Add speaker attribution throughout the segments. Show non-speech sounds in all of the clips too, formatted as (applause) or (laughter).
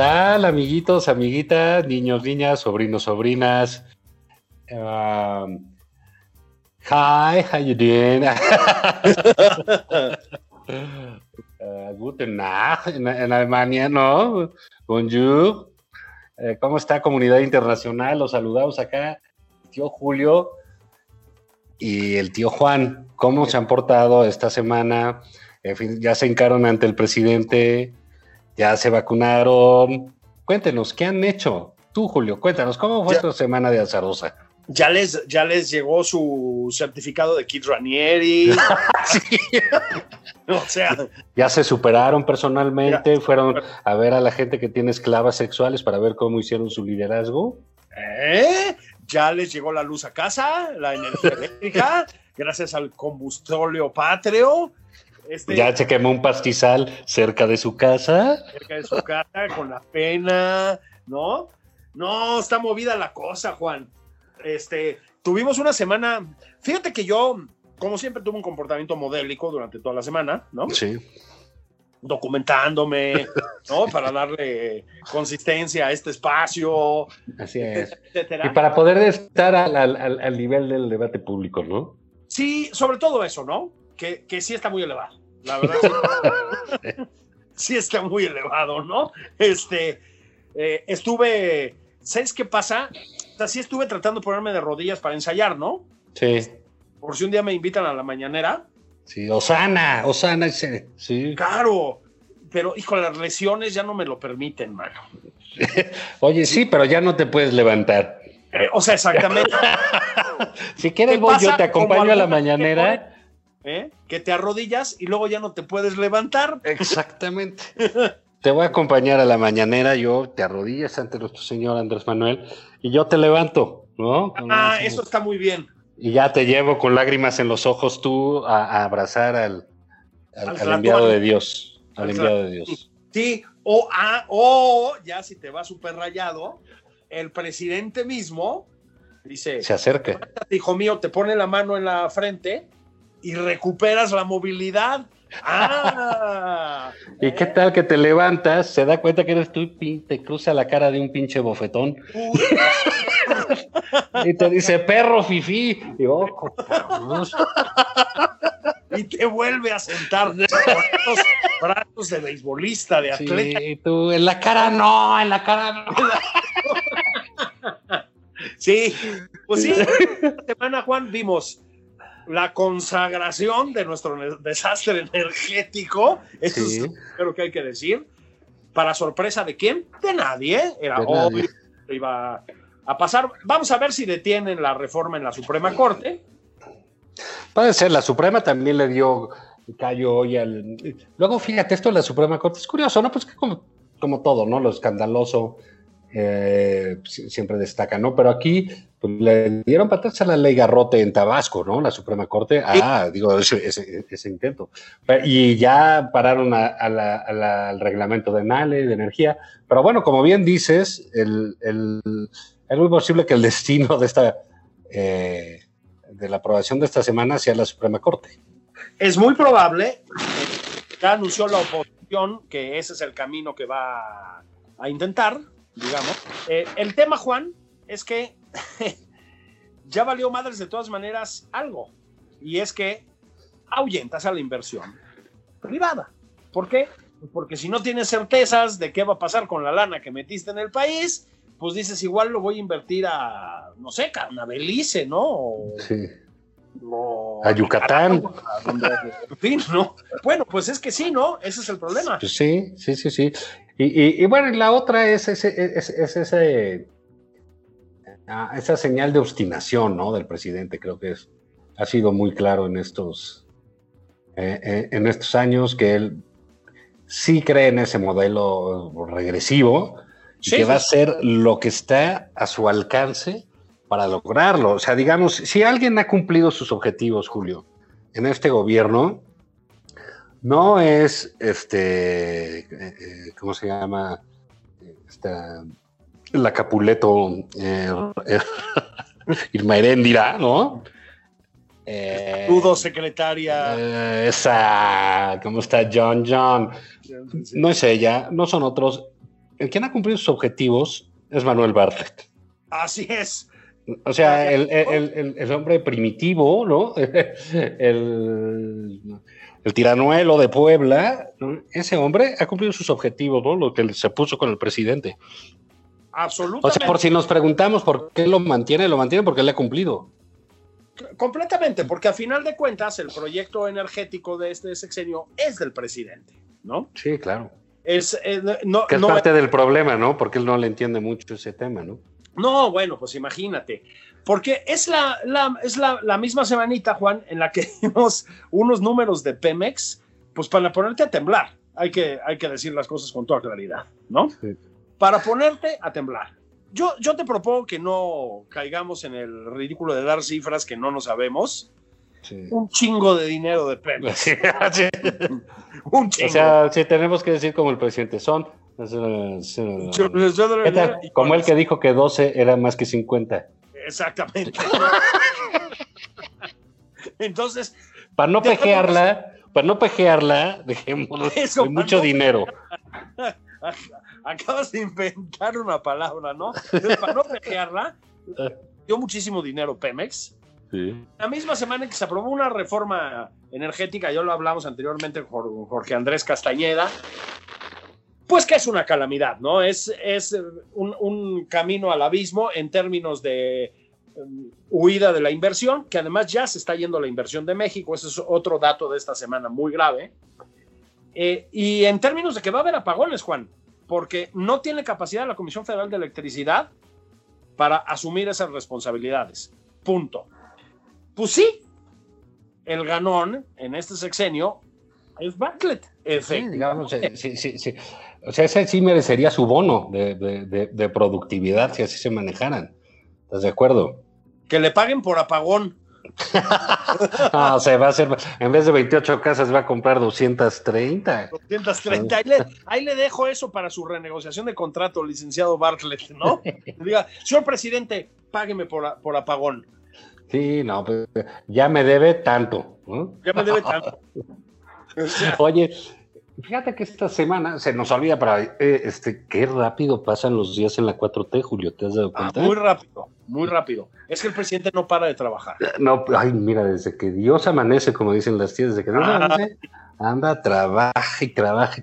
Speaker 1: Tal, amiguitos, amiguitas, niños, niñas, sobrinos, sobrinas? Um, hi, how you doing? (laughs) Uh, guten Nacht en, en Alemania, ¿no? Bonjour. Eh, ¿Cómo está comunidad internacional? Los saludamos acá, tío Julio y el tío Juan. ¿Cómo se han portado esta semana? En fin, ya se hincaron ante el presidente, ya se vacunaron. Cuéntenos, ¿qué han hecho? Tú, Julio, cuéntanos, ¿cómo fue
Speaker 2: Ya.
Speaker 1: tu semana de azarosa?
Speaker 2: Ya les, ya les llegó su certificado de Kid Ranieri. (laughs) (laughs) o sea,
Speaker 1: Ya se superaron personalmente, fueron a ver a la gente que tiene esclavas sexuales para ver cómo hicieron su liderazgo.
Speaker 2: ¿eh? ya les llegó la luz a casa, la energía (laughs) eléctrica, gracias al combustóleo patrio. Este,
Speaker 1: Ya se quemó un pastizal cerca de su casa.
Speaker 2: cerca de su casa con la pena, ¿no? No, está movida la cosa, Juan. Este, tuvimos una semana, fíjate que yo, como siempre, tuve un comportamiento modélico durante toda la semana, ¿no?
Speaker 1: Sí.
Speaker 2: Documentándome, ¿no? Para darle consistencia a este espacio,
Speaker 1: Así es.
Speaker 2: etcétera.
Speaker 1: Y para poder estar al, al- al- al nivel del debate público, ¿no?
Speaker 2: Sí, sobre todo eso, ¿no? Que, que sí está muy elevado. La verdad, sí, (laughs) sí está muy elevado, ¿no? Este, eh, estuve, ¿sabes qué pasa? O sea, sí estuve tratando de ponerme de rodillas para ensayar, ¿no?
Speaker 1: Sí.
Speaker 2: Por si un día me invitan a la mañanera.
Speaker 1: Sí, Osana, Osana, sí.
Speaker 2: Claro, pero hijo, las lesiones ya no me lo permiten, mano. (laughs)
Speaker 1: Oye, sí, pero ya no te puedes levantar.
Speaker 2: Eh, o sea, exactamente. (laughs)
Speaker 1: Si quieres,
Speaker 2: ¿Qué
Speaker 1: voy, yo te acompaño a la mañanera.
Speaker 2: ¿Eh? Que te arrodillas y luego ya no te puedes levantar.
Speaker 1: Exactamente. (laughs) Te voy a acompañar a la mañanera, yo te arrodillas ante nuestro señor Andrés Manuel y yo te levanto, ¿no?
Speaker 2: Ah, eso está muy bien.
Speaker 1: Y ya te llevo con lágrimas en los ojos tú a, a abrazar al, al-
Speaker 2: Al
Speaker 1: enviado de Dios. Al enviado de Dios.
Speaker 2: Sí, o, ah, o ya si te va súper rayado, el presidente mismo dice,
Speaker 1: Se acerca.
Speaker 2: hijo mío, te pone la mano en la frente y recuperas la movilidad. (laughs) Ah,
Speaker 1: ¿Y qué tal que te levantas, se da cuenta que eres tú y te cruza la cara de un pinche bofetón y te dice, perro fifí. Y oh, (laughs)
Speaker 2: y te vuelve a sentar con brazos de beisbolista, de atleta.
Speaker 1: Sí, tú, en la cara no, en la cara no. (laughs)
Speaker 2: Sí, pues sí, esta semana, Juan, vimos la consagración de nuestro desastre energético. Eso
Speaker 1: Sí.
Speaker 2: es creo que hay que decir. Para sorpresa de quién? De nadie. Era
Speaker 1: De
Speaker 2: obvio
Speaker 1: nadie.
Speaker 2: que iba a pasar. Vamos a ver si detienen la reforma en la Suprema Corte.
Speaker 1: Puede ser, la Suprema también le dio callo hoy al... Luego, fíjate, esto de la Suprema Corte es curioso, ¿no? Pues que como, como todo, ¿no? Lo escandaloso eh, si- siempre destaca, ¿no? Pero aquí pues, le dieron patas a la ley Garrote en Tabasco, ¿no? La Suprema Corte. Ah, digo, ese, ese- ese intento. Pero- y ya pararon a- a la- a la- al reglamento de NALE, de energía. Pero bueno, como bien dices, el, el- es muy posible que el (laughs) destino de esta... eh, de la aprobación de esta semana sea la Suprema Corte.
Speaker 2: Es muy probable, ya anunció la oposición que ese es el camino que va a intentar, digamos. Eh, el tema, Juan, es que (laughs) ya valió madres de todas maneras algo, y es que ahuyentas a la inversión privada. ¿Por qué? Pues porque si no tienes certezas de qué va a pasar con la lana que metiste en el país, pues dices, igual lo voy a invertir a, no sé, a una Belice, ¿no?
Speaker 1: sí. A Yucatán.
Speaker 2: en fin, ¿no? Bueno, pues es que sí, ¿no? Ese es el problema.
Speaker 1: Pues sí, sí, sí, sí. Y, bueno, la otra es ese, es, ese ah, esa señal de obstinación, ¿no? Del presidente, creo que es, ha sido muy claro en estos, eh, eh, en estos años que él sí cree en ese modelo regresivo y que va a ser lo que está a su alcance para lograrlo. O sea, digamos, si alguien ha cumplido sus objetivos, Julio, en este gobierno, no es este, eh, ¿cómo se llama? Esta, la Capuleto eh, (laughs) Irma Heréndira, ¿no?
Speaker 2: Eh, secretaria.
Speaker 1: Eh, esa, ¿cómo está John John? No es ella, no son otros. El quien ha cumplido sus objetivos es Manuel Bartlett.
Speaker 2: Así es.
Speaker 1: O sea, el, hombre primitivo, ¿no? (laughs) el, tiranuelo de Puebla, ese hombre ha cumplido sus objetivos, ¿no? Lo que se puso con el presidente.
Speaker 2: Absolutamente. O
Speaker 1: sea, por si nos preguntamos por qué lo mantiene, lo mantiene porque le ha cumplido.
Speaker 2: Completamente, porque a final de cuentas el proyecto energético de este sexenio es del presidente, ¿no?
Speaker 1: Sí, claro.
Speaker 2: Es,
Speaker 1: eh, no, que es parte del problema, ¿no? Porque él no le entiende mucho ese tema, ¿no?
Speaker 2: No, bueno, pues imagínate. Porque es la, es la, misma semanita, Juan, en la que (laughs) vimos unos números de Pemex, pues para ponerte a temblar. Hay que, hay que decir las cosas con toda claridad, ¿no? Para ponerte a temblar. Yo, yo te propongo que no caigamos en el ridículo de dar cifras que no nos sabemos. Un chingo de dinero de Pemex. (laughs)
Speaker 1: Un chingo. O sea, si tenemos que decir como el presidente, son como el que dijo que 12 era más que 50.
Speaker 2: Exactamente. (laughs) Entonces.
Speaker 1: Para no pejearla, para no pejearla, dejemos (laughs) mucho dinero. (laughs)
Speaker 2: Acabas de inventar una palabra, ¿no? para no pejearla, dio muchísimo dinero Pemex. La misma semana que se aprobó una reforma energética, ya lo hablamos anteriormente con Jorge Andrés Castañeda, pues que es una calamidad, ¿no? Es, es un, camino al abismo en términos de um, huida de la inversión, que además ya se está yendo la inversión de México, ese es otro dato de esta semana muy grave. Eh, y en términos de que va a haber apagones, Juan, porque no tiene capacidad la Comisión Federal de Electricidad para asumir esas responsabilidades. Punto. Pues sí, el ganón en este sexenio es Bartlett.
Speaker 1: Sí, digamos, sí, sí, sí. O sea, ese sí merecería su bono de, productividad si así se manejaran. ¿Estás de acuerdo?
Speaker 2: Que le paguen por apagón.
Speaker 1: no, (laughs) o sea, va a ser, en vez de 28 casas va a comprar 230.
Speaker 2: 230, ahí le, dejo eso para su renegociación de contrato, licenciado Bartlett, ¿no? Diga, señor presidente, págueme por, por apagón.
Speaker 1: Sí, no, pues ya me debe tanto.
Speaker 2: Ya me debe tanto. (laughs)
Speaker 1: Oye, Fíjate que esta semana se nos olvida para eh, este qué rápido pasan los días en la 4T, Julio, ¿te has dado ah, cuenta?
Speaker 2: muy rápido, muy rápido. Es que el presidente no para de trabajar.
Speaker 1: No, ay, mira, desde que Dios amanece, como dicen las tías, desde que Dios ah. amanece, anda, trabaja y trabaja.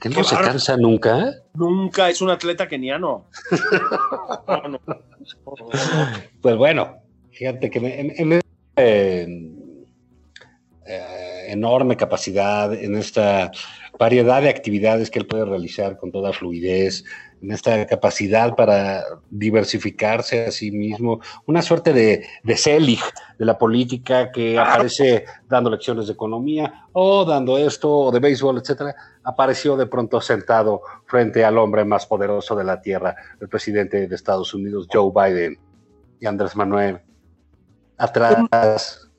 Speaker 1: Que no se cansa nunca.
Speaker 2: Nunca, es un atleta keniano. (laughs)
Speaker 1: Pues bueno, fíjate que en, eh, enorme capacidad, en esta variedad de actividades que él puede realizar con toda fluidez, en esta capacidad para diversificarse a sí mismo, una suerte de, de Selig de la política que aparece dando lecciones de economía o dando esto o de béisbol, etcétera, apareció de pronto sentado frente al hombre más poderoso de la tierra, el presidente de Estados Unidos, Joe Biden, y Andrés Manuel, atrás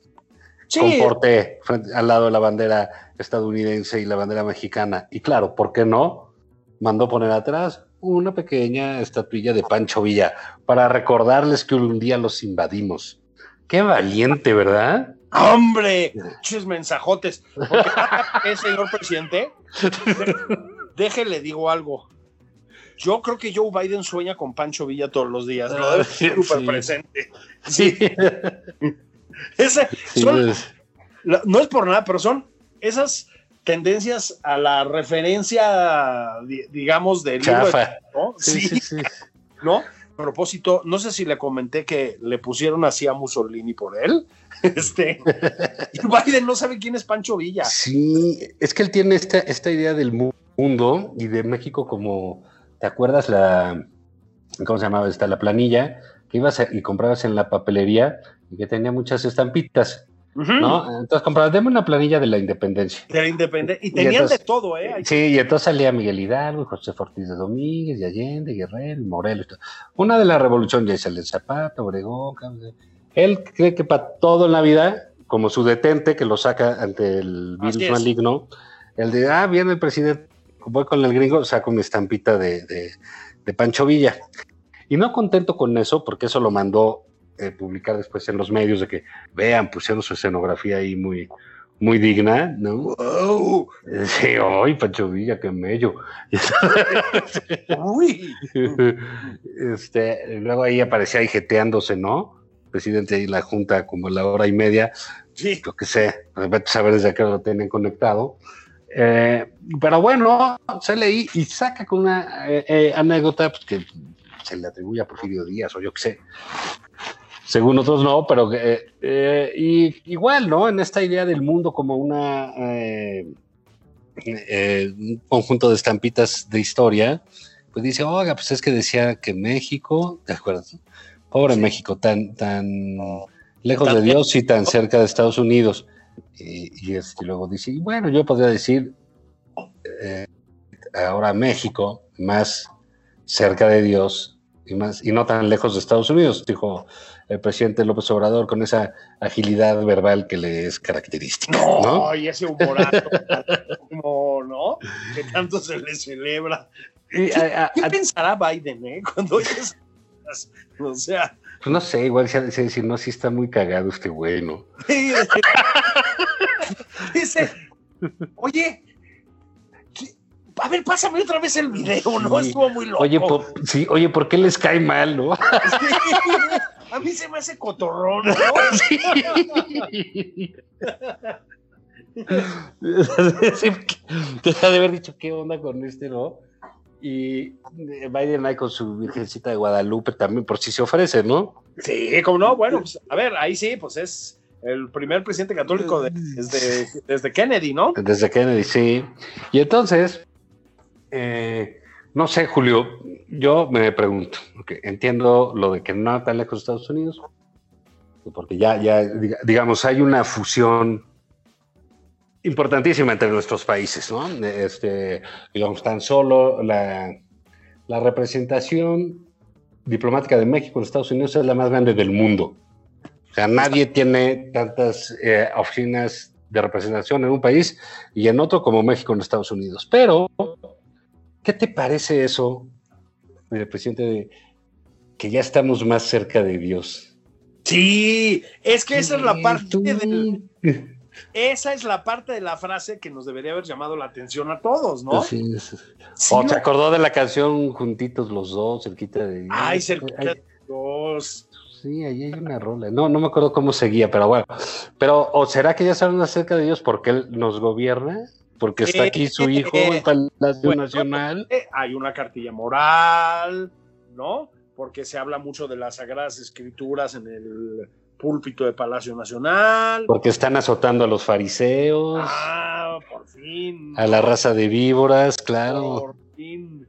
Speaker 1: comporte frente, al lado de la bandera estadounidense y la bandera mexicana. Y claro, ¿por qué no? Mandó poner atrás una pequeña estatuilla de Pancho Villa para recordarles que un día los invadimos. Qué valiente, ¿verdad?
Speaker 2: ¡Hombre! Ches mensajotes. Porque, (laughs) eh, señor presidente, (laughs) déjele, digo algo. Yo creo que Joe Biden sueña con Pancho Villa todos los días. Lo debe ser súper
Speaker 1: Sí.
Speaker 2: presente.
Speaker 1: Sí. (laughs)
Speaker 2: Ese,
Speaker 1: Sí,
Speaker 2: son- la- no es por nada, pero son esas tendencias a la referencia, di- digamos, del libro de-. ¿no?
Speaker 1: Sí,
Speaker 2: Sí,
Speaker 1: sí, sí.
Speaker 2: ¿no? A propósito, no sé si le comenté que le pusieron así a Mussolini por él. (laughs) Este, y Biden no sabe quién es Pancho Villa.
Speaker 1: Sí, es que él tiene esta, esta idea del mu- mundo y de México como, ¿te acuerdas la, ¿cómo se llamaba esta? La planilla que ibas a- y comprabas en la papelería y que tenía muchas estampitas. ¿no? Entonces comprabas, deme una planilla de la independencia.
Speaker 2: De la independencia. Y tenían
Speaker 1: entonces-
Speaker 2: de todo, ¿eh? Ahí-
Speaker 1: Sí, y entonces salía Miguel Hidalgo, José Ortiz de Domínguez, y Allende, Guerrero, y Morelos. Una de la revolución, ya el Zapata, Obregón. Él cree que para todo en la vida, como su detente que lo saca ante el virus maligno, el de, ah, viene el presidente, voy con el gringo, saco mi estampita de, de- de Pancho Villa. Y no contento con eso, porque eso lo mandó eh, publicar después en los medios de que, vean, pusieron su escenografía ahí muy, muy digna, ¿no?
Speaker 2: ¡Wow!
Speaker 1: Sí, ¡ay, Pancho Villa, qué mello! (laughs)
Speaker 2: ¡Uy!
Speaker 1: este, luego ahí aparecía ahí jeteándose, ¿no? Presidente ahí la junta como a la hora y media,
Speaker 2: Sí.
Speaker 1: lo que sé, saber desde qué lo tienen conectado. Eh, pero bueno, se leí y saca con una eh, eh, anécdota pues, que se le atribuye a Porfirio Díaz o yo qué sé. Según otros no, pero eh, eh, y, igual, ¿no? En esta idea del mundo como una eh, un conjunto de estampitas de historia, pues dice, oiga, pues es que decía que México, ¿te acuerdas? Pobre México, tan, tan lejos de Dios y tan cerca de Estados Unidos. Y, y este, luego dice, y bueno, yo podría decir, eh, ahora México, más cerca de Dios y, más, y no tan lejos de Estados Unidos, dijo el presidente López Obrador con esa agilidad verbal que le es característica.
Speaker 2: No,
Speaker 1: ¿no?
Speaker 2: y ese humorazo, (laughs) como, ¿no? Que tanto se le celebra.
Speaker 1: Y, a- a-
Speaker 2: ¿Qué
Speaker 1: a-
Speaker 2: pensará Biden, eh? Cuando cosas? O sea,
Speaker 1: Pues no sé, igual se ha de decir, no, sí está muy cagado este güey, ¿no? (laughs)
Speaker 2: dice, oye. A ver, pásame otra vez el video, ¿no?
Speaker 1: Sí.
Speaker 2: Estuvo muy loco.
Speaker 1: Oye, sí, oye, ¿por qué les cae mal, no?
Speaker 2: Sí. A mí se me hace cotorrón, ¿no?
Speaker 1: Sí, te ha de haber dicho qué onda con este, ¿no? Y Biden ahí con su Virgencita de Guadalupe también, por si se ofrece, ¿no?
Speaker 2: Sí, como no, bueno, pues, a ver, ahí sí, pues es el primer presidente católico de- desde, desde Kennedy, ¿no?
Speaker 1: Desde Kennedy, sí. Y entonces, eh, no sé, Julio, yo me pregunto, entiendo lo de que no tan lejos de Estados Unidos, porque ya, ya, diga- digamos, hay una fusión importantísima entre nuestros países, ¿no? Este, digamos, tan solo la, la representación diplomática de México en Estados Unidos es la más grande del mundo. O sea, nadie tiene tantas eh, oficinas de representación en un país y en otro como México en Estados Unidos. Pero, ¿qué te parece eso, eh, presidente, de que ya estamos más cerca de Dios?
Speaker 2: Sí, es que esa es la parte del, esa es la parte de la frase que nos debería haber llamado la atención a todos, ¿no?
Speaker 1: Sí, sí.
Speaker 2: Sí,
Speaker 1: o
Speaker 2: ¿no?
Speaker 1: se acordó de la canción Juntitos los dos, cerquita de Dios.
Speaker 2: Ay, cerquita
Speaker 1: Ay,
Speaker 2: de Dios.
Speaker 1: Sí, ahí hay una rola. No, no me acuerdo cómo seguía, pero bueno. Pero, ¿o será que ya estamos más cerca de Dios porque Él nos gobierna? Porque está aquí su hijo, el Palacio
Speaker 2: Bueno,
Speaker 1: Nacional.
Speaker 2: Eh, Hay una cartilla moral, ¿no? Porque se habla mucho de las sagradas escrituras en el púlpito de Palacio Nacional.
Speaker 1: Porque están azotando a los fariseos,
Speaker 2: Ah, por fin.
Speaker 1: a la raza de víboras, claro.
Speaker 2: Por fin.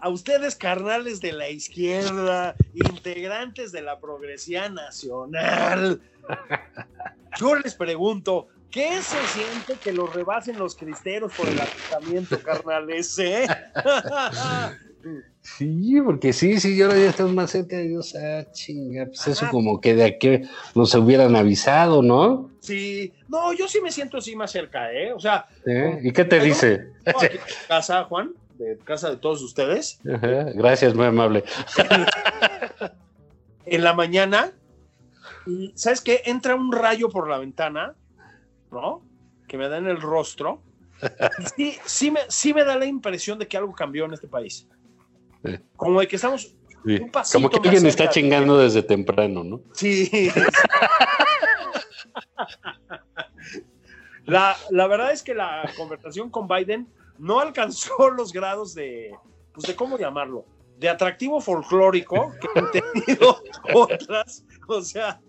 Speaker 2: A ustedes, carnales de la izquierda, integrantes de la progresía nacional, (laughs) yo les pregunto, ¿qué se siente que los rebasen los cristeros por el asentamiento, (laughs) carnales? eh?
Speaker 1: Sí, porque sí, sí, ahora ya estamos más cerca de Dios. Ah, chinga, pues eso como que de aquí nos hubieran avisado, ¿no?
Speaker 2: sí, no, yo sí me siento así más cerca, ¿eh? O sea,
Speaker 1: ¿Eh? ¿Y qué te dice?
Speaker 2: no, aquí en casa, Juan, de casa de todos ustedes,
Speaker 1: Ajá, Gracias, muy amable. (laughs)
Speaker 2: en la mañana ¿sabes qué? Entra un rayo por la ventana, ¿no? Que me da en el rostro. (laughs) Sí, sí me, sí me da la impresión de que algo cambió en este país.
Speaker 1: Sí.
Speaker 2: Como de que estamos
Speaker 1: Sí.
Speaker 2: un pasito
Speaker 1: Como que alguien está
Speaker 2: de-
Speaker 1: chingando desde temprano, ¿no?
Speaker 2: Sí. La, la verdad es que la conversación con Biden no alcanzó (laughs) los grados de, pues de cómo llamarlo, de atractivo folclórico que han tenido (laughs) otras. O sea,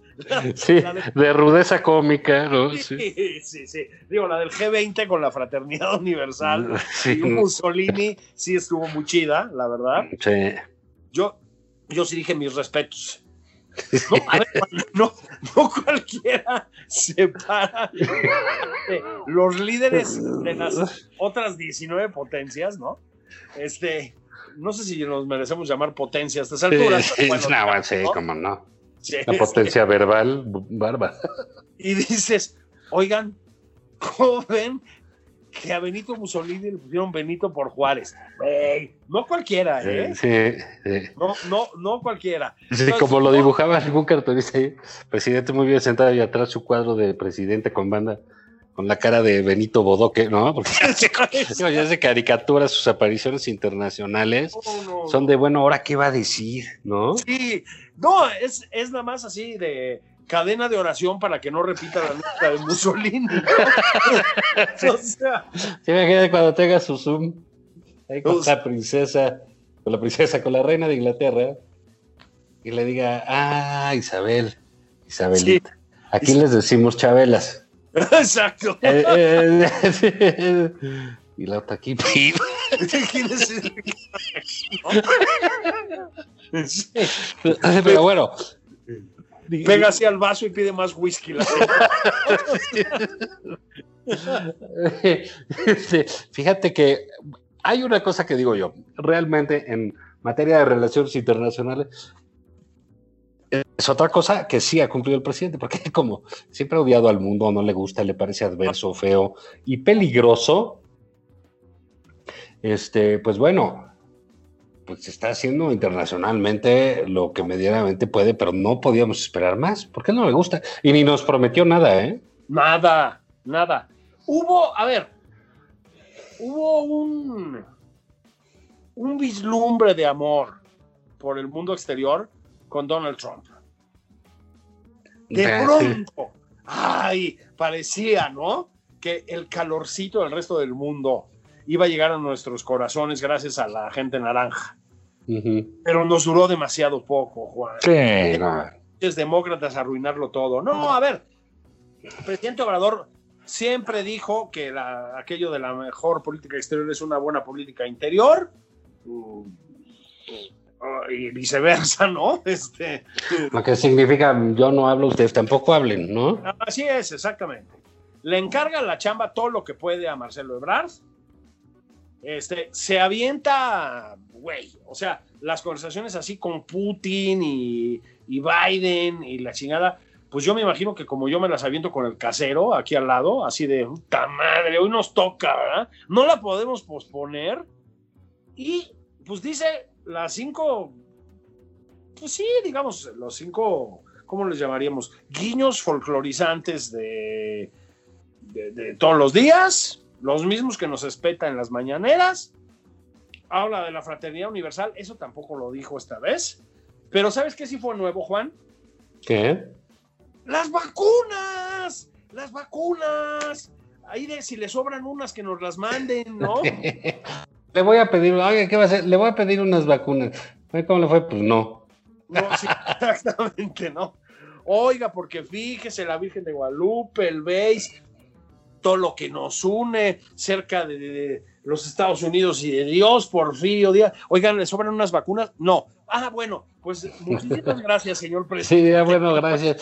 Speaker 1: Sí,
Speaker 2: de-
Speaker 1: de rudeza cómica, ¿no? Sí.
Speaker 2: sí, sí, sí. Digo, la del G20 con la fraternidad universal
Speaker 1: Sí,
Speaker 2: y Mussolini sí estuvo muy chida, la verdad.
Speaker 1: sí.
Speaker 2: Yo, yo sí dije mis respetos. No, a ver, no, no cualquiera se para de los líderes de las otras 19 potencias, ¿no? Este, no sé si nos merecemos llamar potencia a estas alturas.
Speaker 1: Sí,
Speaker 2: pero bueno,
Speaker 1: no,
Speaker 2: no. Sí,
Speaker 1: La potencia verbal, barba.
Speaker 2: Y dices, oigan, ¿cómo ven que a Benito Mussolini le pusieron Benito por Juárez? No cualquiera, ¿eh?
Speaker 1: Sí, sí.
Speaker 2: No, no, no cualquiera.
Speaker 1: Sí,
Speaker 2: Entonces,
Speaker 1: como lo dibujaba algún cartonista ahí, presidente muy bien sentado y atrás su cuadro de presidente con banda, con la cara de Benito Bodoque, ¿no? Porque (laughs) ya se, digo, ya se caricatura sus apariciones internacionales.
Speaker 2: No.
Speaker 1: Son de, bueno, ¿ahora qué va a decir? ¿no?
Speaker 2: Sí, no, es, es nada más así de cadena de oración para que no repita la lista de Mussolini. ¿no? (laughs) o sea,
Speaker 1: Se imagina cuando tenga su Zoom ahí con la princesa, con la princesa, con la reina de Inglaterra, y le diga, ah, Isabel, Isabelita. Aquí les decimos chabelas.
Speaker 2: Exacto. (laughs)
Speaker 1: Eh, eh, y la otra aquí.
Speaker 2: ¿Quién es el- ¿no? Sí.
Speaker 1: Pero bueno.
Speaker 2: Pega así al vaso y pide más whisky. la (laughs)
Speaker 1: Fíjate que hay una cosa que digo yo, realmente en materia de relaciones internacionales, es otra cosa que sí ha cumplido el presidente, porque (laughs) como siempre ha odiado al mundo, no le gusta, le parece adverso, feo y peligroso, este, pues bueno, pues está haciendo internacionalmente lo que medianamente puede, pero no podíamos esperar más, porque no le gusta y ni nos prometió nada, ¿eh?
Speaker 2: Nada, nada. Hubo, a ver, hubo un, un vislumbre de amor por el mundo exterior con Donald Trump. De pronto, ay, parecía, ¿no? Que el calorcito del resto del mundo iba a llegar a nuestros corazones gracias a la gente naranja. Pero nos duró demasiado poco, Juan.
Speaker 1: Sí, no.
Speaker 2: Pinches demócratas arruinarlo todo. No, a ver, el presidente Obrador siempre dijo que la- aquello de la mejor política exterior es una buena política interior. Mm, Y viceversa, (laughs) ¿no? Este,
Speaker 1: Lo que significa yo no hablo, ustedes tampoco hablen, ¿no?
Speaker 2: así es, exactamente. Le encarga la chamba todo lo que puede a Marcelo Ebrard. Este, se avienta, güey, o sea, las conversaciones así con Putin y, y Biden y la chingada, pues yo me imagino que como yo me las aviento con el casero aquí al lado, así de puta madre, hoy nos toca, ¿verdad? No la podemos posponer. Y pues dice las cinco, pues sí, digamos, los cinco, ¿cómo les llamaríamos? Guiños folclorizantes de, de, de todos los días, los mismos que nos espeta en las mañaneras. Habla de la fraternidad universal, eso tampoco lo dijo esta vez. Pero ¿sabes qué sí fue nuevo, Juan?
Speaker 1: ¿Qué?
Speaker 2: ¡Las vacunas! ¡Las vacunas! Ahí de si le sobran unas que nos las manden, ¿no? (laughs)
Speaker 1: Le voy a pedir, oiga, ¿qué va a hacer? Le voy a pedir unas vacunas. Oye, ¿Cómo le fue? Pues no.
Speaker 2: No, sí, (laughs) exactamente, ¿no? Oiga, porque fíjese la Virgen de Guadalupe, el BASE, todo lo que nos une cerca de, de los Estados Unidos y de Dios, Porfirio Díaz. Oigan, ¿le sobran unas vacunas? No. Ah, bueno, pues muchísimas (laughs) gracias, señor presidente.
Speaker 1: Sí, ya, bueno, gracias.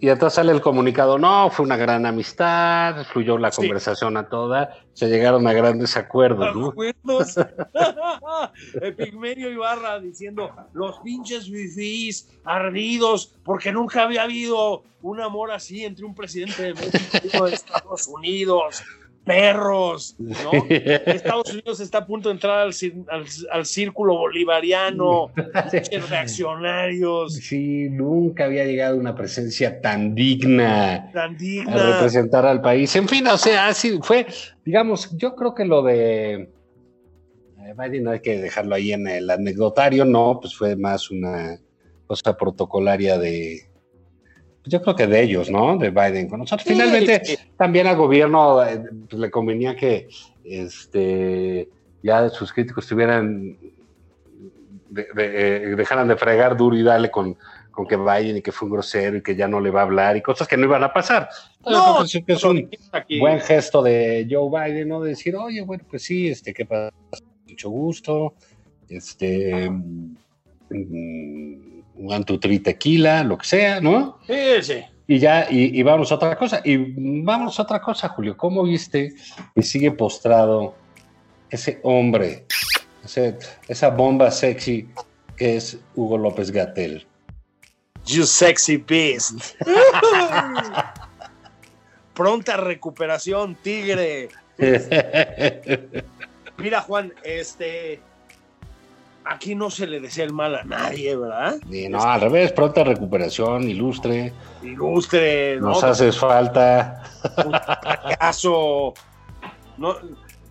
Speaker 1: Y entonces sale el comunicado, no, fue una gran amistad, fluyó la
Speaker 2: Sí.
Speaker 1: conversación a toda, se llegaron a grandes acuerdos, ¿no?
Speaker 2: acuerdos. (laughs) (laughs) Epigmenio Ibarra diciendo los pinches fifís ardidos porque nunca había habido un amor así entre un presidente de México y de Estados Unidos. Perros, (laughs) ¿no? Estados Unidos está a punto de entrar al, al, al círculo bolivariano, (laughs) reaccionarios.
Speaker 1: Sí, nunca había llegado una presencia tan digna,
Speaker 2: tan digna
Speaker 1: a representar al país. En fin, o sea, así fue, digamos, yo creo que lo de Biden no hay que dejarlo ahí en el anecdotario, no, pues fue más una cosa protocolaria de, yo creo que de ellos, ¿no? De Biden con nosotros. Finalmente, también al gobierno eh, pues, le convenía que este, ya sus críticos estuvieran, eh, dejaran de fregar duro y dale con, con que Biden y que fue un grosero y que ya no le va a hablar y cosas que no iban a pasar. No, que es un buen gesto de Joe Biden, ¿no? De decir, oye, bueno, pues sí, este, ¿qué pasa? mucho gusto, este, mm, un tri tequila, lo que sea, ¿no?
Speaker 2: Sí, sí.
Speaker 1: Y ya, y, vamos a otra cosa. Y vamos a otra cosa, Julio. ¿Cómo viste que sigue postrado ese hombre, esa bomba sexy que es Hugo López Gatel?
Speaker 2: You sexy beast. (laughs) Pronta recuperación, tigre. (laughs) Mira, Juan, este. Aquí no se le desea el mal a nadie, ¿verdad?
Speaker 1: no, al revés, pronta recuperación, ilustre.
Speaker 2: Ilustre,
Speaker 1: ¿no? Nos haces falta.
Speaker 2: Un fracaso. No,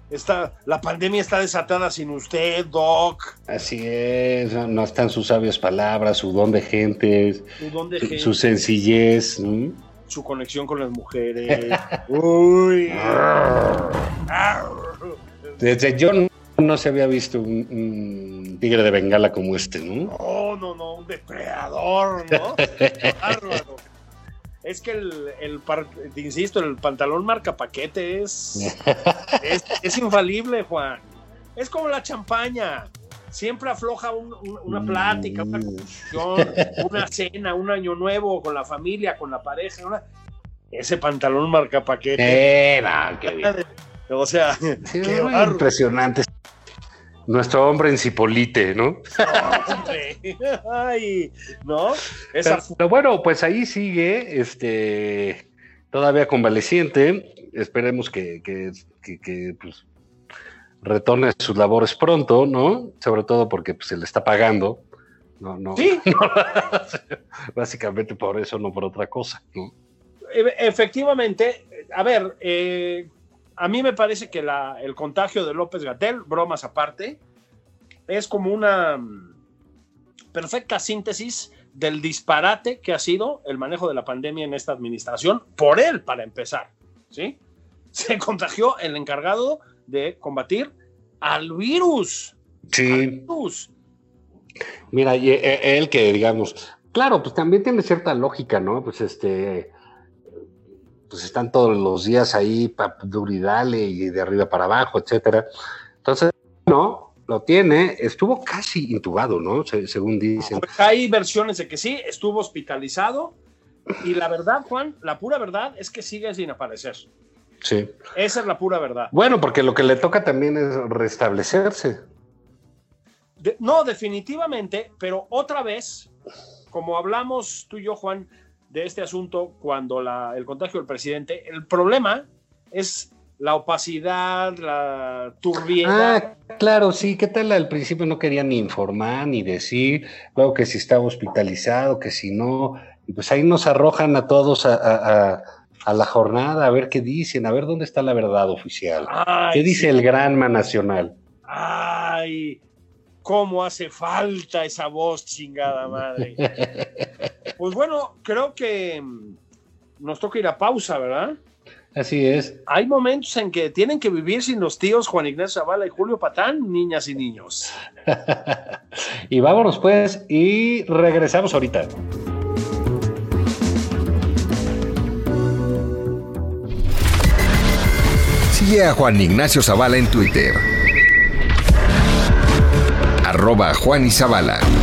Speaker 2: está, la pandemia está desatada sin usted, Doc.
Speaker 1: Así es, no están sus sabias palabras, su don de gente, su, don de gente. su sencillez.
Speaker 2: Su conexión con las mujeres. (laughs) Uy.
Speaker 1: Desde yo no, se había visto un, tigre de bengala como este, ¿no?
Speaker 2: No, no, no, un depredador, ¿no? Bárbaro. Es que el, el te insisto, el pantalón marca paquete es, es, infalible, Juan. Es como la champaña. Siempre afloja una plática, una mm. conversación, una cena, un año nuevo con la familia, con la pareja. Ese pantalón marca paquete.
Speaker 1: Eh, qué bien.
Speaker 2: O sea,
Speaker 1: qué impresionante. Nuestro hombre en Cipolite, ¿no?
Speaker 2: Ay, ¿no?
Speaker 1: Pero, bueno, pues ahí sigue, este, todavía convaleciente. Esperemos que, que, pues, retorne sus labores pronto, ¿no? Sobre todo porque pues, se le está pagando. No, no,
Speaker 2: sí. (laughs)
Speaker 1: básicamente por eso, no por otra cosa, ¿no?
Speaker 2: E, efectivamente, a ver, eh, a mí me parece que el contagio de López Gatel, bromas aparte, es como una mm, perfecta síntesis del disparate que ha sido el manejo de la pandemia en esta administración, por él para empezar, ¿sí? Se (laughs) contagió el encargado de combatir al virus.
Speaker 1: Sí. Mira, y eh, él que digamos, claro, pues también tiene cierta lógica, ¿no? Pues este, pues están todos los días ahí, para duridale y de arriba para abajo, etcétera. Entonces, no, lo tiene, estuvo casi intubado, ¿no? según dicen.
Speaker 2: Pues hay versiones de que sí, estuvo hospitalizado y la verdad, Juan, la pura verdad es que sigue sin aparecer.
Speaker 1: Sí.
Speaker 2: Esa es la pura verdad.
Speaker 1: Bueno, porque lo que le toca también es restablecerse.
Speaker 2: no, definitivamente, pero otra vez, como hablamos tú y yo, Juan, de este asunto cuando el contagio del presidente. El problema es la opacidad, la turbiedad.
Speaker 1: Ah, claro, sí, ¿qué tal? Al principio no querían ni informar ni decir, luego que si estaba hospitalizado, que si no, y pues ahí nos arrojan a todos a, la jornada a ver qué dicen, a ver dónde está la verdad oficial. ¿Qué dice el Granma Nacional?
Speaker 2: Ay, cómo hace falta esa voz, chingada madre. (laughs) pues bueno, creo que mm, nos toca ir a pausa, ¿verdad?
Speaker 1: Así es.
Speaker 2: Hay momentos en que tienen que vivir sin los tíos Juan Ignacio Zavala y Julio Patán, niñas y niños. (laughs)
Speaker 1: y vámonos pues y regresamos ahorita.
Speaker 3: Sigue a Juan Ignacio Zavala en Twitter arroba Juan Isabala. Esto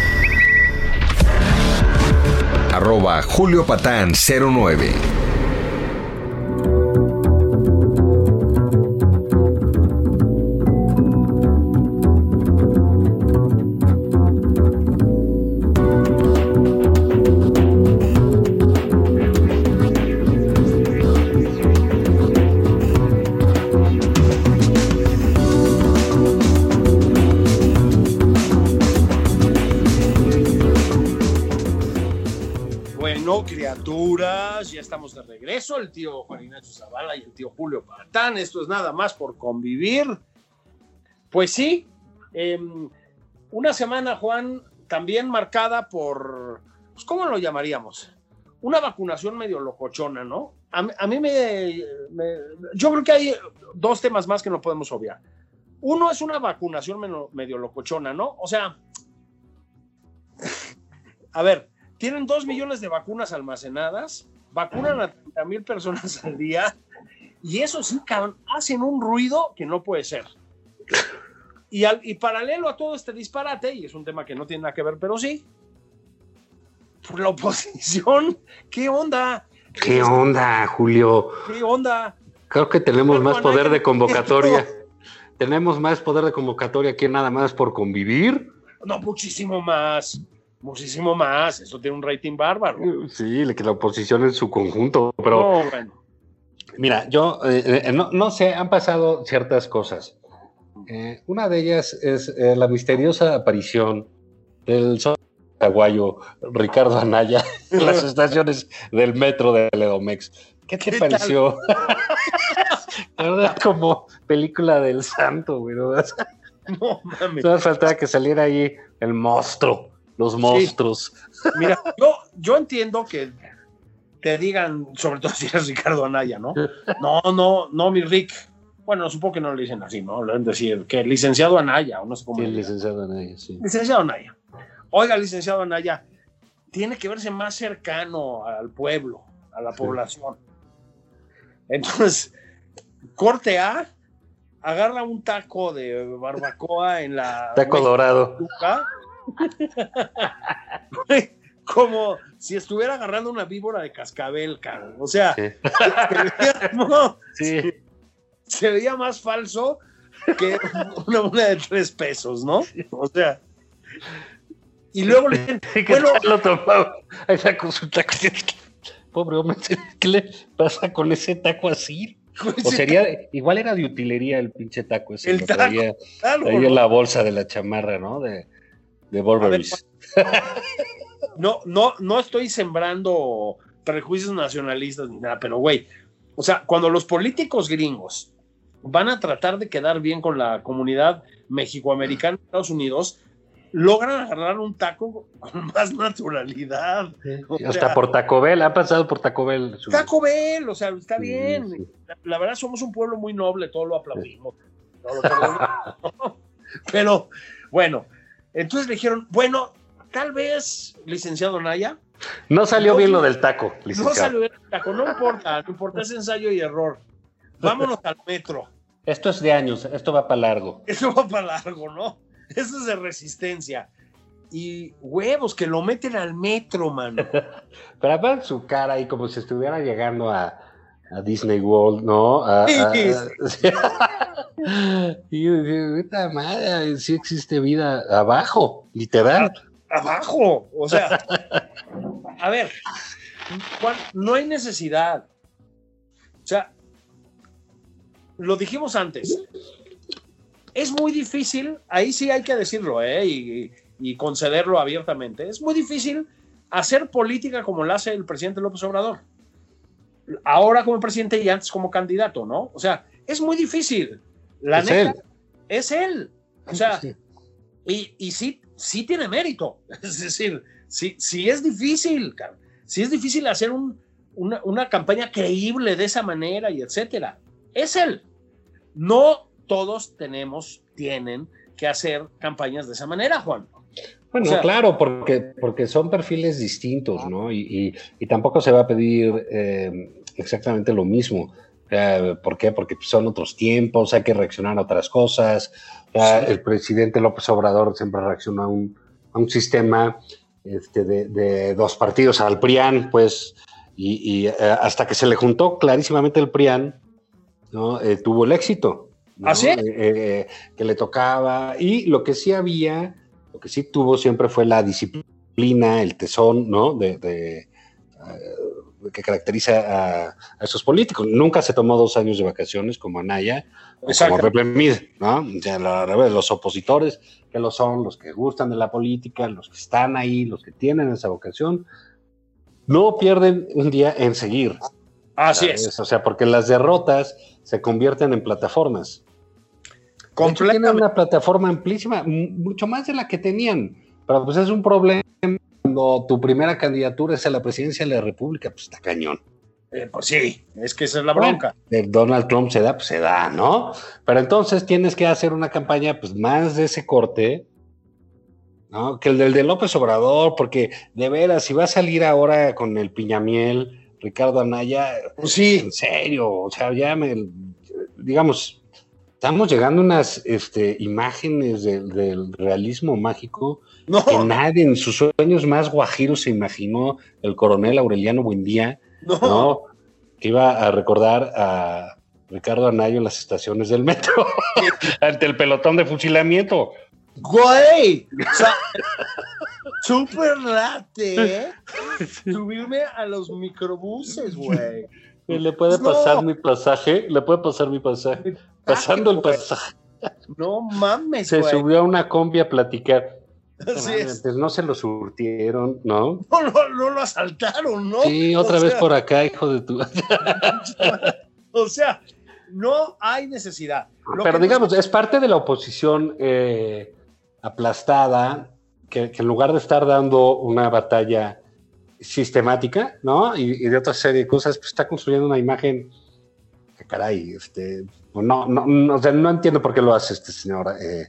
Speaker 4: arroba
Speaker 2: juliopatán09. Tío Julio Patán. Esto es nada más por convivir. Pues sí, em, una semana, Juan, también marcada por, pues, ¿cómo lo llamaríamos? Una vacunación medio locochona, ¿no? A, mí- me- Yo creo que hay dos temas más que no podemos obviar. Uno es una vacunación medio, medio locochona, ¿no? O sea, a ver, tienen dos millones de vacunas almacenadas, vacunan a 30 mil personas al día, y eso sí, cabrón, hacen un ruido que no puede ser. Y, al- y paralelo a todo este disparate, y es un tema que no tiene nada que ver, pero sí, pues la oposición, ¿qué onda?
Speaker 1: ¿Qué onda, Julio?
Speaker 2: ¿Qué onda?
Speaker 1: Creo que tenemos
Speaker 2: Pero
Speaker 1: más poder de convocatoria. Tenemos más poder de convocatoria que nada más por convivir.
Speaker 2: No, muchísimo más, muchísimo más. Eso tiene un rating bárbaro.
Speaker 1: Sí, que la oposición en su conjunto. Pero
Speaker 2: No, bueno.
Speaker 1: Mira, yo eh, eh, no, no sé, han pasado ciertas cosas. Eh, una de ellas es eh, la misteriosa aparición del sol paraguayo Ricardo Anaya en las (laughs) estaciones del metro de Ledomex. ¿Qué te pareció? (laughs) La verdad, como película del santo, güey. ¿no? (laughs)
Speaker 2: No mames.
Speaker 1: No faltaba que saliera ahí el monstruo, los monstruos.
Speaker 2: Mira, yo, yo entiendo que te digan, sobre todo si eres Ricardo Anaya, ¿no? No, no, no, mi Rick. Bueno, supongo que no le dicen así, ¿no? Le deben decir que licenciado Anaya, o no sé cómo.
Speaker 1: Sí, licenciado Anaya, sí.
Speaker 2: Licenciado Anaya. Oiga, licenciado Anaya, tiene que verse más cercano al pueblo, a la
Speaker 1: Sí.
Speaker 2: población. Entonces, corte A, agarra un taco de barbacoa en la.
Speaker 1: Taco dorado. (laughs)
Speaker 2: Como si estuviera agarrando una víbora de cascabel, cabrón. O sea,
Speaker 1: Sí.
Speaker 2: se veía, no,
Speaker 1: Sí.
Speaker 2: se veía más falso que una moneda de tres pesos, ¿no? O sea. Y luego le (laughs) dicen,
Speaker 1: ¿Qué
Speaker 2: bueno,
Speaker 1: lo tomaba? Ahí sacó su taco. Pobre hombre, ¿qué le pasa con ese taco así? O sería, igual era de utilería el pinche taco ese.
Speaker 2: El taco,
Speaker 1: traía
Speaker 2: claro,
Speaker 1: en la bolsa de la chamarra, ¿no? De, de.
Speaker 2: No, no, no estoy sembrando prejuicios nacionalistas ni nada, pero güey, o sea, cuando los políticos gringos van a tratar de quedar bien con la comunidad mexicoamericana de Estados Unidos, logran agarrar un taco con (laughs) más naturalidad. O
Speaker 1: Hasta por Taco Bell, ha pasado por Taco Bell. su-
Speaker 2: Taco Bell, o sea, está
Speaker 1: Sí,
Speaker 2: bien.
Speaker 1: sí.
Speaker 2: La, la verdad, somos un pueblo muy noble, todo lo aplaudimos. todo lo aplaudimos. Pero, bueno, entonces le dijeron, bueno, tal vez, licenciado Naya,
Speaker 1: No salió
Speaker 2: No,
Speaker 1: bien lo del taco,
Speaker 2: no
Speaker 1: licenciado.
Speaker 2: salió bien el taco, no importa, no importa, es ensayo y error. Vámonos al metro.
Speaker 1: Esto es de años, esto va para largo.
Speaker 2: Eso va para largo, ¿no? Eso es de resistencia. Y huevos, que lo meten al metro, mano. (laughs)
Speaker 1: Pero aparte su cara ahí como si estuviera llegando a, a Disney World, ¿no? A- a- (laughs) y yo digo, puta madre, sí existe vida abajo, literal.
Speaker 2: Abajo. O sea, a ver, Juan, no hay necesidad. O sea, lo dijimos antes. Es muy difícil, ahí sí hay que decirlo, ¿eh? y, y concederlo abiertamente. Es muy difícil hacer política como la hace el presidente López Obrador. Ahora como presidente y antes como candidato, ¿no? O sea, es muy difícil. La
Speaker 1: Es
Speaker 2: neta,
Speaker 1: él.
Speaker 2: es él. O sea,
Speaker 1: Sí.
Speaker 2: y, y sí, sí tiene mérito. (laughs) Es decir, sí, sí es difícil, sí es difícil hacer un, una, una, campaña creíble de esa manera y etcétera. Es él. No todos tenemos, tienen que hacer campañas de esa manera, Juan.
Speaker 1: Bueno, claro, porque, porque son perfiles distintos, ¿no? Y, y, tampoco se va a pedir eh, exactamente lo mismo. ¿Por qué? Porque son otros tiempos, hay que reaccionar a otras cosas. El presidente López Obrador siempre reaccionó a un, a un sistema este, de, de, dos partidos, al PRIAN, pues, y, eh, hasta que se le juntó clarísimamente el PRIAN, ¿no? Eh, tuvo el éxito. ¿no?
Speaker 2: ¿Ah, sí?
Speaker 1: Eh, que le tocaba. Y lo que sí había, lo que sí tuvo siempre fue la disciplina, el tesón, ¿no? De, de que caracteriza a, a, esos políticos. Nunca se tomó dos años de vacaciones como Anaya o como Pepe Mid, ¿no? Ya la, los opositores, que lo son, los que gustan de la política, los que están ahí, los que tienen esa vocación, no pierden un día en seguir.
Speaker 2: Así es.
Speaker 1: O sea, porque las derrotas se convierten en plataformas. Tienen una plataforma amplísima, mucho más de la que tenían, pero pues es un problema cuando tu primera candidatura es a la presidencia de la República, pues está cañón.
Speaker 2: Eh, pues sí, es que esa es la bronca.
Speaker 1: Bueno, Donald Trump se da, pues se da, ¿no? Pero entonces tienes que hacer una campaña, pues más de ese corte, ¿no? Que el del de López Obrador, porque de veras, si va a salir ahora con el piñamiel, Ricardo Anaya,
Speaker 2: pues sí.
Speaker 1: en serio, o sea, ya me, digamos, estamos llegando a unas este, imágenes de, del realismo mágico
Speaker 2: no.
Speaker 1: que nadie en sus sueños más guajiros se imaginó el coronel Aureliano Buendía,
Speaker 2: no.
Speaker 1: ¿no? Que iba a recordar a Ricardo Anaya en las estaciones del metro, (laughs) ante el pelotón de fusilamiento.
Speaker 2: Güey, o sea, súper late, ¿eh? Subirme a los microbuses, güey.
Speaker 1: ¿Le puede pasar mi pasaje? ¿Le puede pasar mi pasaje? Pasando el
Speaker 2: güey.
Speaker 1: pasaje.
Speaker 2: No mames,
Speaker 1: Se
Speaker 2: güey.
Speaker 1: subió a una combi a platicar. (laughs)
Speaker 2: Así es.
Speaker 1: Pues no se lo surtieron, ¿no?
Speaker 2: No, no, no lo asaltaron, ¿no?
Speaker 1: Sí, otra
Speaker 2: O
Speaker 1: vez
Speaker 2: sea,
Speaker 1: por acá, hijo de tu. (laughs) (laughs)
Speaker 2: O sea, no hay necesidad. Lo
Speaker 1: Pero digamos, es parte de la oposición eh, aplastada, que, que en lugar de estar dando una batalla sistemática, ¿no? Y, y de otra serie de cosas, pues está construyendo una imagen que caray, este, no, no, no, o sea, no entiendo por qué lo hace este señor eh,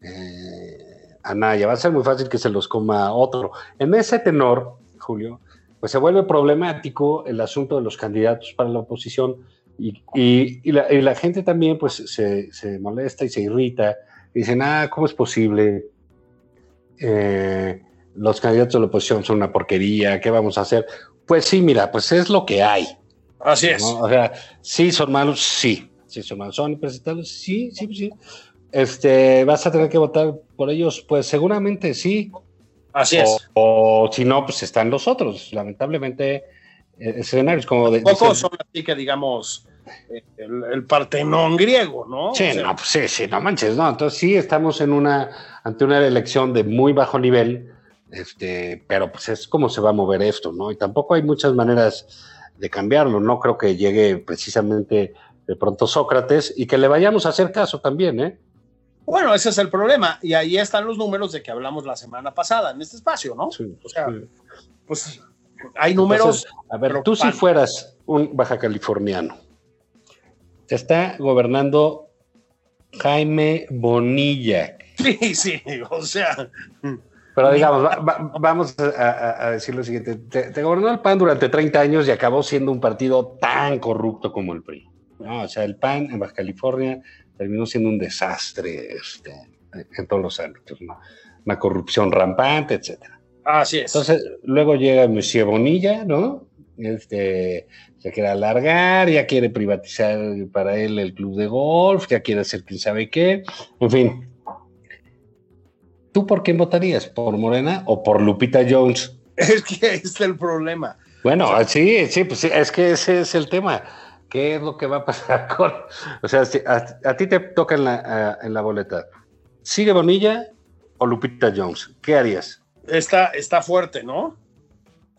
Speaker 1: eh, Anaya. Va a ser muy fácil que se los coma otro. En ese tenor, Julio, pues se vuelve problemático el asunto de los candidatos para la oposición y, y- y la, y la gente también pues se, se molesta y se irrita. Y dicen, ah, ¿cómo es posible? Eh, los candidatos de la oposición son una porquería, ¿qué vamos a hacer? Pues sí, mira, pues es lo que hay.
Speaker 2: Así es.
Speaker 1: O sea, sí son malos, sí. Sí son impresentables, sí, sí, sí. Este, vas a tener que votar por ellos, pues seguramente sí.
Speaker 2: Así es.
Speaker 1: O, si no, pues están los otros. Lamentablemente, eh, escenarios como de.
Speaker 2: Pocos
Speaker 1: dice-
Speaker 2: son así que digamos eh, el, el Partenón griego, ¿no?
Speaker 1: Sí,
Speaker 2: O sea,
Speaker 1: no, pues sí, sí, no manches, no. Entonces sí estamos en una, ante una elección de muy bajo nivel, este, pero pues es como se va a mover esto, ¿no? Y tampoco hay muchas maneras de cambiarlo. No creo que llegue precisamente de pronto Sócrates y que le vayamos a hacer caso también, ¿eh?
Speaker 2: Bueno, ese es el problema. Y ahí están los números de que hablamos la semana pasada en este espacio, ¿no?
Speaker 1: Sí,
Speaker 2: O sea,
Speaker 1: sí.
Speaker 2: Pues hay números.
Speaker 1: Entonces, a ver, tú si fueras un baja californiano, te está gobernando Jaime Bonilla.
Speaker 2: Sí, sí, o sea,
Speaker 1: Pero digamos, va- va- vamos a, a- a decir lo siguiente. Te, te gobernó el PAN durante 30 años y acabó siendo un partido tan corrupto como el PRI. ¿No? O sea, el PAN en Baja California terminó siendo un desastre este, en todos los ámbitos. ¿no? Una corrupción rampante, etcétera.
Speaker 2: así es.
Speaker 1: Entonces, luego llega Monsieur Bonilla, ¿no? Este, se quiere alargar, ya quiere privatizar para él el club de golf, ya quiere hacer quién sabe qué, en fin. ¿Tú por quién votarías? ¿Por Morena o por Lupita Jones? (laughs)
Speaker 2: es que ahí está el problema.
Speaker 1: Bueno, sí, sí, pues sí, es que ese es el tema. ¿Qué es lo que va a pasar (laughs) con...? O sea, si a, a ti te toca en la, a- en la boleta, ¿sigue Bonilla o Lupita Jones? ¿Qué harías?
Speaker 2: Está, está fuerte, ¿no?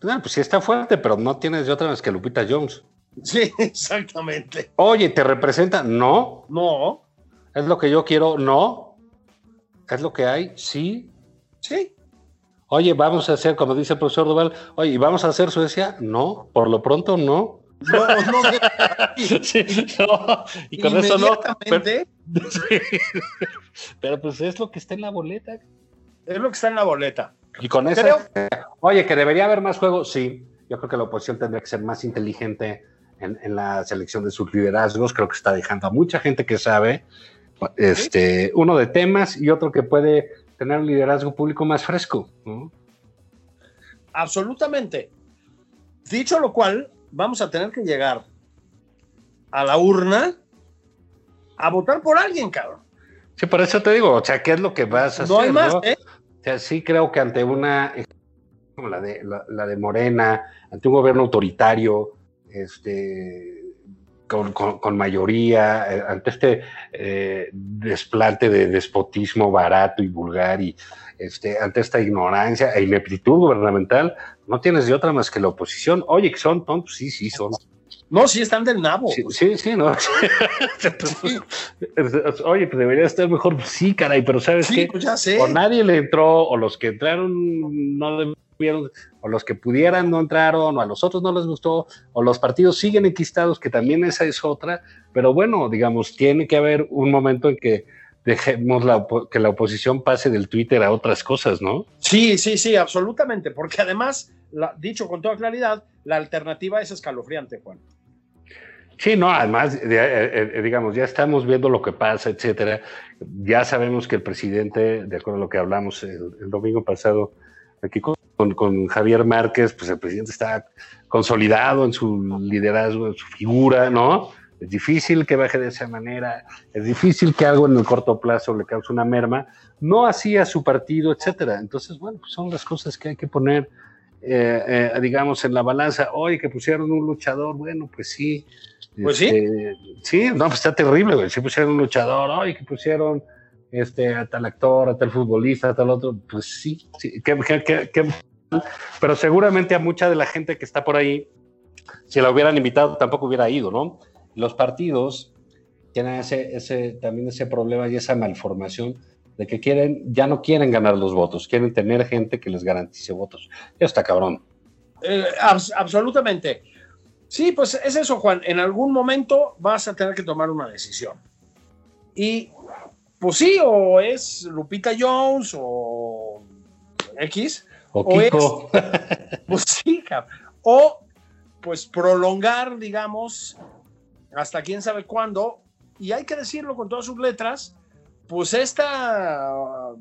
Speaker 1: Bueno, pues sí está fuerte, pero no tienes de otra más que Lupita Jones.
Speaker 2: Sí, (laughs) exactamente.
Speaker 1: Oye, ¿te representa? No.
Speaker 2: No,
Speaker 1: ¿Es lo que yo quiero? No. ¿Es lo que hay? Sí.
Speaker 2: Sí.
Speaker 1: Oye, vamos a hacer, como dice el profesor Duval, oye, ¿y vamos a hacer Suecia? No, por lo pronto no.
Speaker 2: No, no, (laughs)
Speaker 1: Sí, no, y con eso no. Pero, sí. (laughs) Pero, pues es lo que está en la boleta.
Speaker 2: es lo que está en la boleta.
Speaker 1: Y con eso, oye, que debería haber más juegos, sí. Yo creo que la oposición tendría que ser más inteligente en, en la selección de sus liderazgos. Creo que está dejando a mucha gente que sabe, este, uno de temas y otro que puede tener un liderazgo público más fresco. ¿no?
Speaker 2: Absolutamente. Dicho lo cual, vamos a tener que llegar a la urna a votar por alguien, cabrón.
Speaker 1: Sí, por eso te digo, o sea, ¿qué es lo que vas a
Speaker 2: No
Speaker 1: hacer?
Speaker 2: hay más,
Speaker 1: no?
Speaker 2: ¿eh?
Speaker 1: O sea, sí creo que ante una, como la de, la, la de Morena, ante un gobierno autoritario, este, con, con- con mayoría, eh, ante este eh, desplante de despotismo barato y vulgar y este, ante esta ignorancia e ineptitud gubernamental, no tienes de otra más que la oposición. Oye, que son tontos, sí, sí, son.
Speaker 2: No, sí están del nabo.
Speaker 1: Sí, sí, sí, ¿no? (laughs) Oye, pues debería estar mejor. Sí, caray, pero ¿sabes
Speaker 2: Sí,
Speaker 1: qué?
Speaker 2: pues ya sé.
Speaker 1: o nadie le entró, o los que entraron no debieron, o los que pudieran no entraron, o a los otros no les gustó, o los partidos siguen enquistados, que también esa es otra, pero bueno, digamos, tiene que haber un momento en que dejemos la, que la oposición pase del Twitter a otras cosas, ¿no?
Speaker 2: Sí, sí, sí, absolutamente. Porque además, dicho con toda claridad, la alternativa es escalofriante, Juan.
Speaker 1: Sí, no, además, de- eh, eh, digamos, ya estamos viendo lo que pasa, etcétera. Ya sabemos que el presidente, de acuerdo a lo que hablamos el, domingo pasado aquí con, con- con Javier Márquez, pues el presidente está consolidado en su liderazgo, en su figura, ¿no? Es difícil que baje de esa manera, es difícil que algo en el corto plazo le cause una merma, no así a su partido, etcétera. Entonces, bueno, pues son las cosas que hay que poner, eh, eh, digamos, en la balanza. Oye, que pusieron un luchador, bueno, pues sí.
Speaker 2: Pues sí.
Speaker 1: Este, sí, no, pues está terrible, güey. Sí pusieron un luchador, oye, que pusieron este, a tal actor, a tal futbolista, a tal otro. Pues sí, sí. mal. pero seguramente a mucha de la gente que está por ahí, si la hubieran invitado, tampoco hubiera ido, ¿no? Los partidos tienen ese, ese, también ese problema y esa malformación de que quieren, ya no quieren ganar los votos, quieren tener gente que les garantice votos. Ya está cabrón.
Speaker 2: Eh, abs- absolutamente. Sí, pues es eso, Juan. En algún momento vas a tener que tomar una decisión. Y, pues sí, o es Lupita Jones o X,
Speaker 1: O
Speaker 2: O
Speaker 1: Kiko.
Speaker 2: pues sí, cabrón. O, pues prolongar, digamos, hasta quién sabe cuándo. Y hay que decirlo con todas sus letras, pues esta uh,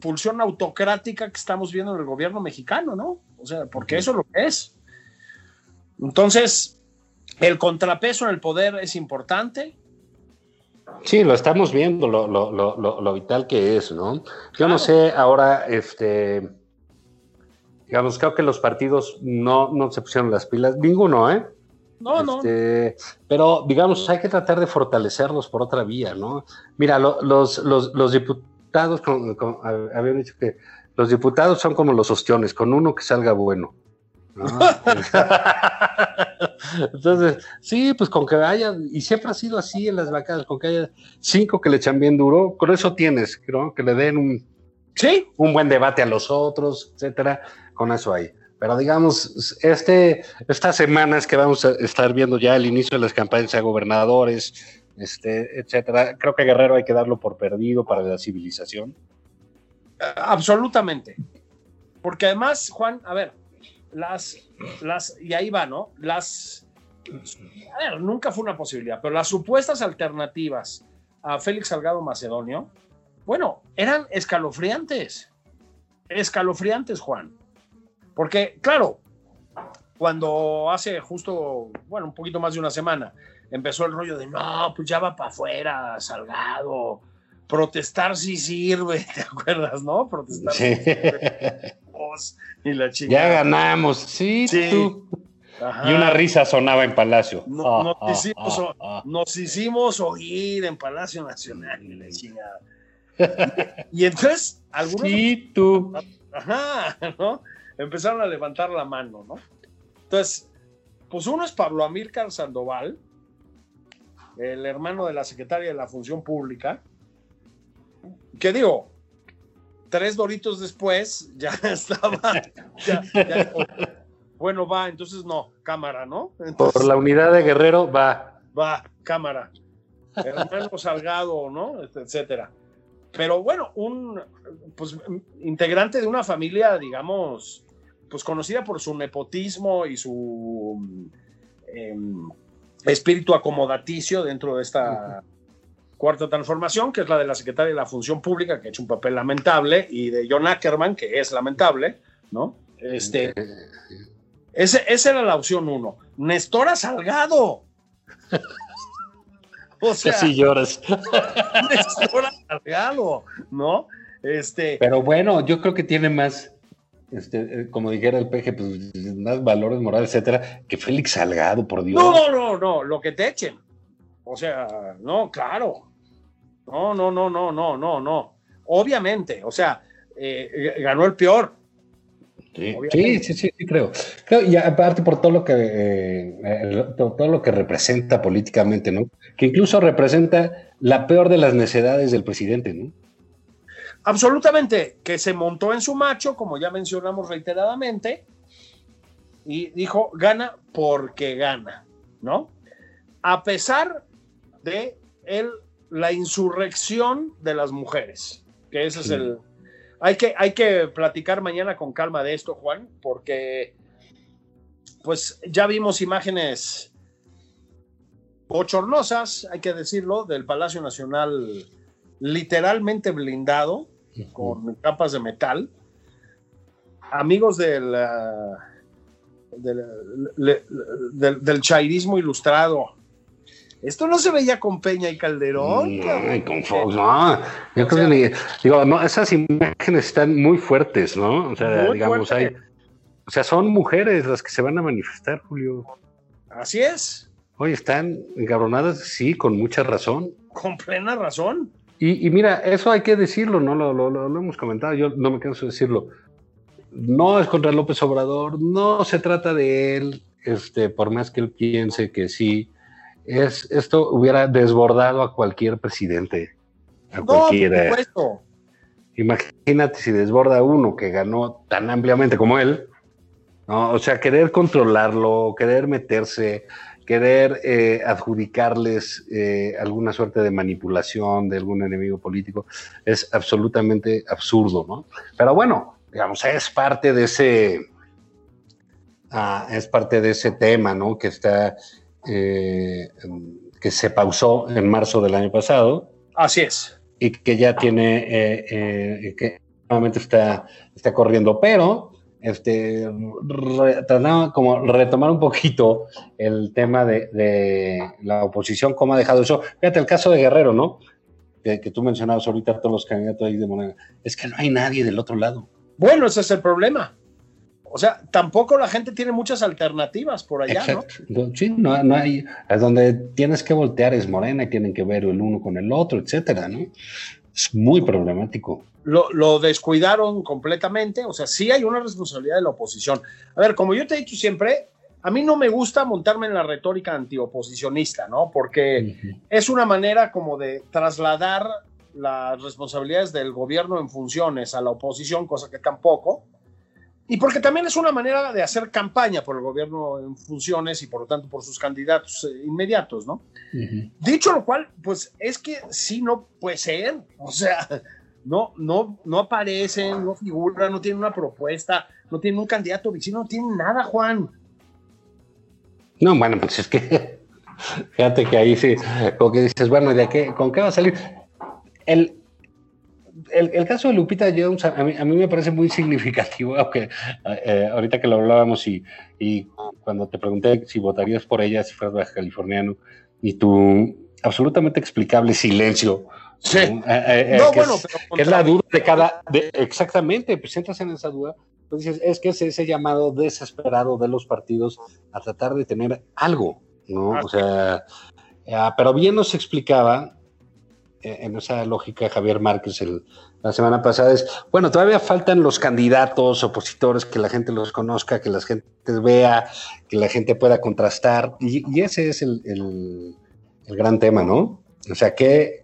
Speaker 2: pulsión autocrática que estamos viendo en el gobierno mexicano, ¿no? O sea, porque eso es lo que es. Entonces, el contrapeso en el poder es importante.
Speaker 1: Sí, lo estamos viendo, lo, lo, lo, lo, lo vital que es, ¿no? Yo no sé ahora, este, digamos, creo que los partidos no, no se pusieron las pilas, ninguno, ¿eh?
Speaker 2: No, no.
Speaker 1: Este, pero, digamos, hay que tratar de fortalecerlos por otra vía, ¿no? Mira, lo- los, los, los diputados, habían dicho que los diputados son como los ostiones, con uno que salga bueno. ¿no? (laughs) Entonces, sí, pues con que haya, y siempre ha sido así en las bancadas, con que haya cinco que le echan bien duro, con eso tienes, ¿no? Que le den un,
Speaker 2: Sí,
Speaker 1: un buen debate a los otros, etcétera, con eso hay. Pero digamos, este, estas semanas que vamos a estar viendo ya el inicio de las campañas a gobernadores, este, etcétera, creo que Guerrero hay que darlo por perdido para la civilización.
Speaker 2: Absolutamente. Porque además, Juan, a ver, las, las, y ahí va, ¿no? Las, a ver, nunca fue una posibilidad, pero las supuestas alternativas a Félix Salgado Macedonio, bueno, eran escalofriantes. Escalofriantes, Juan. Porque, claro, cuando hace justo, bueno, un poquito más de una semana, empezó el rollo de, no, pues ya va para afuera, Salgado, protestar sí sirve, (laughs) ¿te acuerdas, no? Protestar
Speaker 1: Sí.
Speaker 2: voz y la
Speaker 1: ya
Speaker 2: chingada.
Speaker 1: ganamos, sí,
Speaker 2: Sí.
Speaker 1: tú. Y una risa sonaba en Palacio.
Speaker 2: No-
Speaker 1: Ah,
Speaker 2: nos,
Speaker 1: ah,
Speaker 2: hicimos,
Speaker 1: ah,
Speaker 2: nos hicimos oír en Palacio Nacional y la chingada. (laughs) Y, y entonces, algunos
Speaker 1: Sí, tú.
Speaker 2: Ajá, ¿no? Empezaron a levantar la mano, ¿no? Entonces, pues uno es Pablo Amílcar Sandoval, el hermano de la secretaria de la Función Pública, que digo, tres doritos después ya (laughs) estaba. ya- ya- bueno, va, entonces no, cámara, ¿no? Entonces,
Speaker 1: Por la unidad de Guerrero va.
Speaker 2: va, cámara. Hermano Salgado, ¿no? Este, Etcétera. Pero bueno, un pues, integrante de una familia, digamos, pues conocida por su nepotismo y su em, espíritu acomodaticio dentro de esta cuarta transformación, que es la de la secretaria de la Función Pública, que ha hecho un papel lamentable, y de John Ackerman, que es lamentable, ¿no? Este, ese, esa era la opción uno. Nestora Salgado. (laughs) O sea,
Speaker 1: Casi lloras. (laughs)
Speaker 2: Nestora Salgado, ¿no? Este,
Speaker 1: Pero bueno, yo creo que tiene más, este, eh, como dijera el peje, pues más valores morales, etcétera, que Félix Salgado, por Dios.
Speaker 2: no, no, no, lo que te echen. O sea, no, claro. No, no, no, no, no, no, no. Obviamente, o sea, eh, ganó el peor.
Speaker 1: Sí, sí, sí, sí, sí, creo. Creo, Y aparte por todo lo que eh, eh, todo lo que representa políticamente, ¿no? Que incluso representa la peor de las necedades del presidente, ¿no?
Speaker 2: Absolutamente, que se montó en su macho, como ya mencionamos reiteradamente, y dijo, gana porque gana, ¿no? A pesar de el, la insurrección de las mujeres, que ese es el... Hay que, hay que platicar mañana con calma de esto, Juan, porque pues ya vimos imágenes bochornosas, hay que decirlo, del Palacio Nacional literalmente blindado, con capas de metal. Amigos del, ah, del, le- del, del chairismo ilustrado. Esto no se veía con Peña y Calderón.
Speaker 1: Ay, con Fox, no. Yo creo que ni- digo, no, esas imágenes están muy fuertes, ¿no? O sea, digamos,
Speaker 2: fuerte.
Speaker 1: hay, o sea, son mujeres las que se van a manifestar, Julio.
Speaker 2: Así es,
Speaker 1: Oye, están encabronadas, sí, con mucha razón.
Speaker 2: con plena razón.
Speaker 1: Y, y mira, eso hay que decirlo, ¿no? Lo, lo- lo- lo hemos comentado, yo no me canso de decirlo. No es contra López Obrador, no se trata de él, este, por más que él piense que sí. Es, esto hubiera desbordado a cualquier presidente, a
Speaker 2: No, por
Speaker 1: cualquiera.
Speaker 2: supuesto.
Speaker 1: Imagínate si desborda uno que ganó tan ampliamente como él, ¿no? O sea, querer controlarlo, querer meterse, querer eh, adjudicarles eh, alguna suerte de manipulación de algún enemigo político, es absolutamente absurdo, ¿no? Pero bueno, digamos, es parte de ese, ah, es parte de ese tema, ¿no? Que está, eh, que se pausó en marzo del año pasado
Speaker 2: Así es.
Speaker 1: y que ya tiene, que nuevamente está, está corriendo, pero este, re- trataba como retomar un poquito el tema de, de la oposición, cómo ha dejado eso. Fíjate el caso de Guerrero, ¿no? Que, que tú mencionabas ahorita todos los candidatos ahí de Morena. Es que no hay nadie del otro lado.
Speaker 2: Bueno, ese es el problema. O sea, tampoco la gente tiene muchas alternativas por allá, ¿no?
Speaker 1: Exacto. No, Sí, no, no hay, es donde tienes que voltear es Morena y tienen que ver el uno con el otro, etcétera, ¿no? Es muy problemático.
Speaker 2: Lo, lo descuidaron completamente. O sea, sí hay una responsabilidad de la oposición. A ver, como yo te he dicho siempre, a mí no me gusta montarme en la retórica antioposicionista, ¿no? Porque es una manera como de trasladar las responsabilidades del gobierno en funciones a la oposición, cosa que tampoco. Y porque también es una manera de hacer campaña por el gobierno en funciones y por lo tanto por sus candidatos eh, inmediatos, ¿no? Dicho lo cual, pues es que sí no puede ser. O sea, no, no, no aparecen, no figuran, no tienen una propuesta, no tienen un candidato vecino, no tienen nada, Juan.
Speaker 1: No, bueno, pues es que (laughs) fíjate que ahí sí, como que dices, bueno, ¿y de qué, ¿con qué va a salir? El, el, el caso de Lupita Jones a mí, a mí me parece muy significativo, (laughs) aunque eh, ahorita que lo hablábamos y, y cuando te pregunté si votarías por ella si fueras baja californiano y tu absolutamente explicable silencio.
Speaker 2: Sí.
Speaker 1: ¿no? Eh, eh,
Speaker 2: No,
Speaker 1: que
Speaker 2: bueno,
Speaker 1: es-
Speaker 2: pero
Speaker 1: que es la duda de cada, de- exactamente, pues entras en esa duda, pues dices, es que es ese llamado desesperado de los partidos a tratar de tener algo, ¿no?
Speaker 2: Ah,
Speaker 1: O sea, ah, pero bien nos explicaba en esa lógica Javier Márquez el- la semana pasada, es, bueno, todavía faltan los candidatos opositores, que la gente los conozca, que la gente vea, que la gente pueda contrastar, y, y ese es el, el- el gran tema, ¿no? O sea, que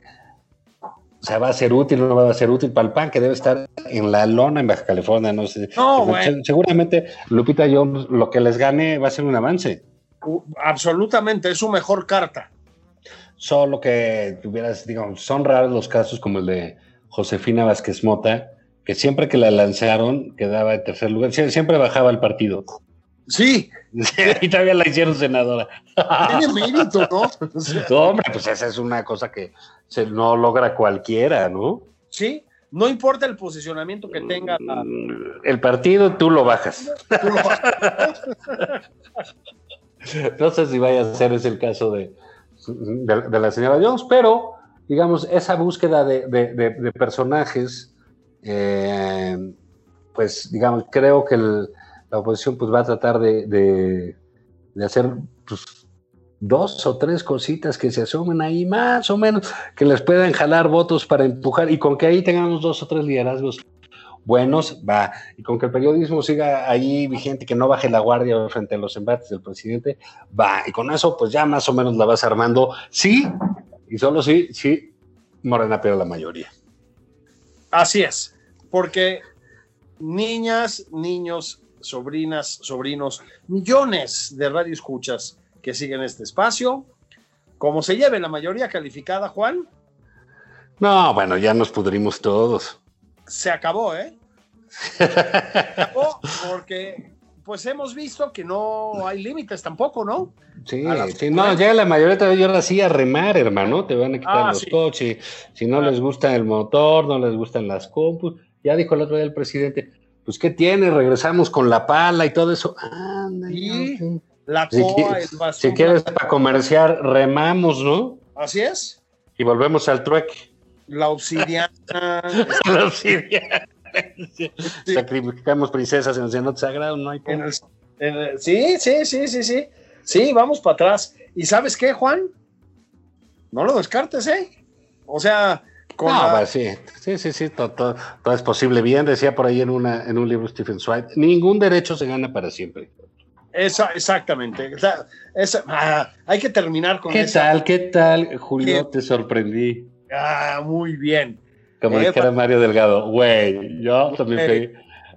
Speaker 1: O sea, va a ser útil o no va a ser útil para el PAN, que debe estar en la lona en Baja California, no sé.
Speaker 2: No, bueno.
Speaker 1: Seguramente Lupita Jones, lo que les gane va a ser un avance.
Speaker 2: U- Absolutamente, es su mejor carta.
Speaker 1: Solo que tuvieras, digamos, son raros los casos como el de Josefina Vázquez Mota, que siempre que la lanzaron quedaba en tercer lugar, Sie- siempre bajaba el partido.
Speaker 2: Sí, (laughs)
Speaker 1: y todavía la hicieron senadora.
Speaker 2: tiene mérito, ¿no? (laughs) O sea,
Speaker 1: No, hombre, pues esa es una cosa que se no logra cualquiera, ¿no?
Speaker 2: sí, no importa el posicionamiento que tenga. la-
Speaker 1: El partido tú lo bajas.
Speaker 2: tú lo- (laughs)
Speaker 1: No sé si vaya a ser ese el caso de, de, la señora Jones, pero digamos, esa búsqueda de, personajes, eh, pues digamos, creo que la oposición pues va a tratar de, hacer pues, dos o tres cositas que se asomen ahí más o menos, que les puedan jalar votos para empujar y con que ahí tengamos dos o tres liderazgos buenos, va. Y con que el periodismo siga ahí vigente, que no baje la guardia frente a los embates del presidente, va. Y con eso, pues ya más o menos la vas armando. Sí, y solo sí, sí, Morena pero la mayoría.
Speaker 2: Así es, porque niñas, niños, sobrinas, sobrinos, millones de radioescuchas que siguen este espacio, como se lleve la mayoría calificada, Juan,
Speaker 1: No, bueno, ya nos pudrimos todos.
Speaker 2: Se acabó, ¿eh? Se acabó porque pues hemos visto que no hay límites tampoco, ¿no?
Speaker 1: Sí, sí, no, ya la mayoría todavía ahora sí a remar, hermano, te van a quitar
Speaker 2: Ah,
Speaker 1: los
Speaker 2: sí.
Speaker 1: coches, si no les gusta el motor, no les gustan las compus, ya dijo el otro día el presidente, pues ¿qué tiene? Regresamos con la pala y todo eso. Anda,
Speaker 2: Sí. La
Speaker 1: Si,
Speaker 2: coa, el basura.
Speaker 1: si quieres para comerciar, remamos, ¿no?
Speaker 2: Así es.
Speaker 1: Y volvemos al trueque.
Speaker 2: La obsidiana. (laughs)
Speaker 1: La obsidiana. Sacrificamos princesas en el cenote sagrado, no hay
Speaker 2: en el- en el- sí, sí, sí, sí, sí. Sí, vamos para atrás. ¿Y sabes qué, Juan? No lo descartes, ¿eh? O sea, con
Speaker 1: No,
Speaker 2: la-
Speaker 1: pues sí, sí, sí, sí, todo, todo- todo es posible. Bien, decía por ahí en, una, en un libro Stephen Zweig, ningún derecho se gana para siempre.
Speaker 2: esa, exactamente. Esa- ah, hay que terminar con
Speaker 1: ¿Qué
Speaker 2: esa.
Speaker 1: tal, qué tal, Julio?
Speaker 2: ¿Qué?
Speaker 1: Te sorprendí.
Speaker 2: Ah, muy bien.
Speaker 1: Como
Speaker 2: Eh,
Speaker 1: dijera Mario Delgado, güey, yo también fui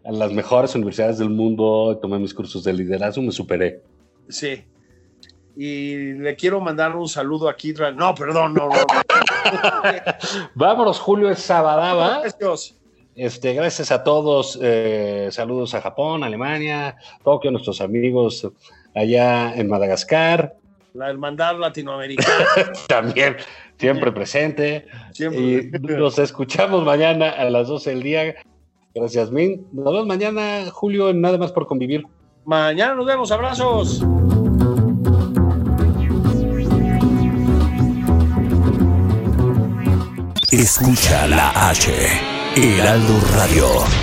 Speaker 1: a las mejores universidades del mundo, tomé mis cursos de liderazgo, me superé.
Speaker 2: Sí. Y le quiero mandar un saludo a Kidra. No, perdón, no, no. no. (laughs)
Speaker 1: Vámonos, Julio, es Sabadaba.
Speaker 2: Gracias.
Speaker 1: Este, gracias a todos. eh, saludos a Japón, Alemania, Tokio, nuestros amigos allá en Madagascar.
Speaker 2: La hermandad latinoamericana. (laughs)
Speaker 1: También siempre presente.
Speaker 2: Siempre.
Speaker 1: Y nos escuchamos mañana a las 12 del día. Gracias, Min. Nos vemos mañana, Julio, en Nada más por convivir.
Speaker 2: Mañana nos vemos. Abrazos.
Speaker 3: Escucha la H. Heraldo Radio.